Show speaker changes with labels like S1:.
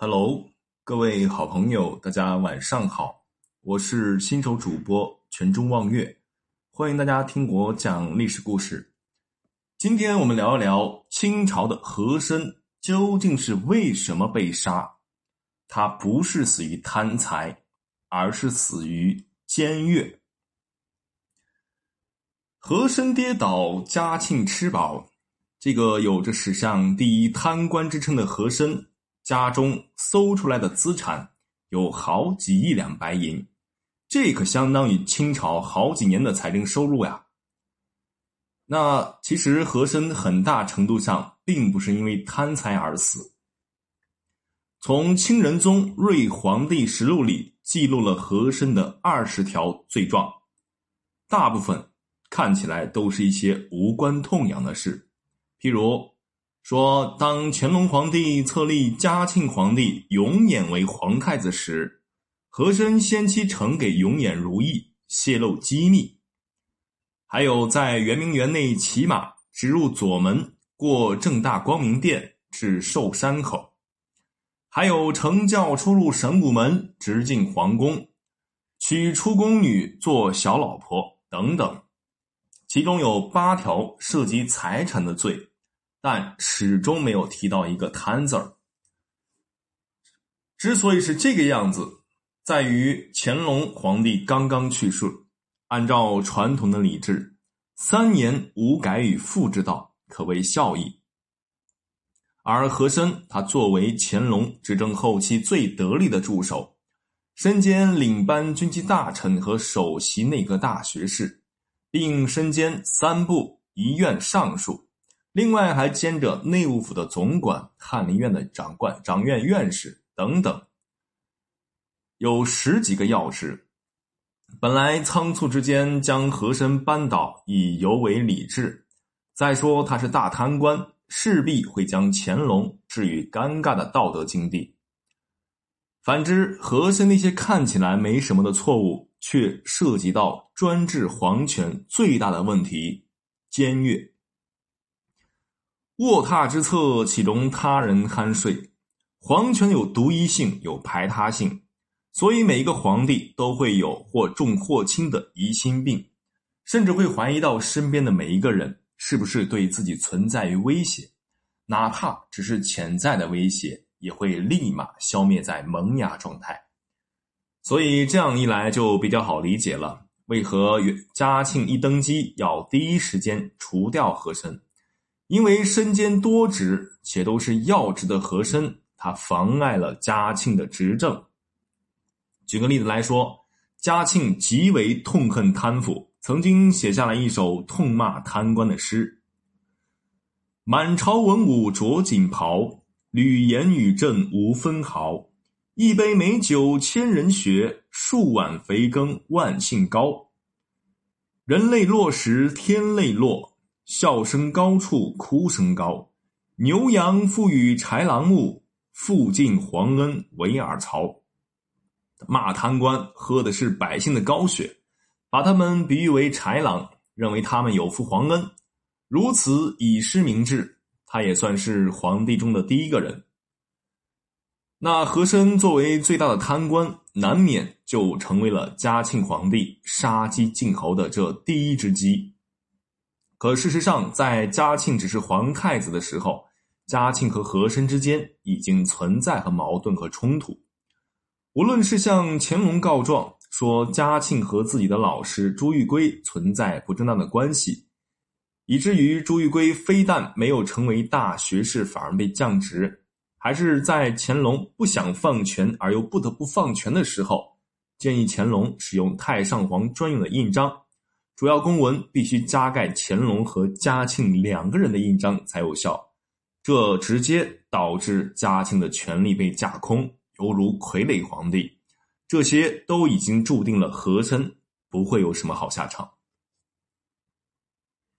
S1: Hello，各位好朋友，大家晚上好，我是新手主播全中望月，欢迎大家听我讲历史故事。今天我们聊一聊清朝的和珅究竟是为什么被杀？他不是死于贪财，而是死于奸越。和珅跌倒，嘉庆吃饱。这个有着史上第一贪官之称的和珅，家中搜出来的资产有好几亿两白银，这可相当于清朝好几年的财政收入呀。那其实和珅很大程度上并不是因为贪财而死。从清仁宗睿皇帝实录里记录了和珅的二十条罪状，大部分看起来都是一些无关痛痒的事。譬如说，当乾隆皇帝册立嘉庆皇帝永琰为皇太子时，和珅先期呈给永琰如意，泄露机密；还有在圆明园内骑马直入左门，过正大光明殿至寿山口；还有乘轿出入神武门，直进皇宫，娶出宫女做小老婆等等。其中有八条涉及财产的罪，但始终没有提到一个贪字儿。之所以是这个样子，在于乾隆皇帝刚刚去世，按照传统的礼制，三年无改与父之道，可谓孝义。而和珅他作为乾隆执政后期最得力的助手，身兼领班军机大臣和首席内阁大学士。并身兼三部一院尚书，另外还兼着内务府的总管、翰林院的长官、长院院士等等，有十几个要职。本来仓促之间将和珅扳倒，已尤为理智。再说他是大贪官，势必会将乾隆置于尴尬的道德境地。反之，和珅那些看起来没什么的错误。却涉及到专制皇权最大的问题——奸越。卧榻之侧岂容他人酣睡？皇权有独一性，有排他性，所以每一个皇帝都会有或重或轻的疑心病，甚至会怀疑到身边的每一个人是不是对自己存在于威胁，哪怕只是潜在的威胁，也会立马消灭在萌芽状态。所以这样一来就比较好理解了，为何嘉庆一登基要第一时间除掉和珅？因为身兼多职且都是要职的和珅，他妨碍了嘉庆的执政。举个例子来说，嘉庆极为痛恨贪腐，曾经写下了一首痛骂贪官的诗：“满朝文武着锦袍，履言与朕无分毫。”一杯美酒千人血，数碗肥羹万姓高。人泪落时天泪落，笑声高处哭声高。牛羊赋予豺狼牧，复尽皇恩为尔曹。骂贪官喝的是百姓的高血，把他们比喻为豺狼，认为他们有负皇恩，如此以失明志，他也算是皇帝中的第一个人。那和珅作为最大的贪官，难免就成为了嘉庆皇帝杀鸡儆猴的这第一只鸡。可事实上，在嘉庆只是皇太子的时候，嘉庆和和珅之间已经存在和矛盾和冲突。无论是向乾隆告状说嘉庆和自己的老师朱玉圭存在不正当的关系，以至于朱玉圭非但没有成为大学士，反而被降职。还是在乾隆不想放权而又不得不放权的时候，建议乾隆使用太上皇专用的印章，主要公文必须加盖乾隆和嘉庆两个人的印章才有效。这直接导致嘉庆的权力被架空，犹如傀儡皇帝。这些都已经注定了和珅不会有什么好下场。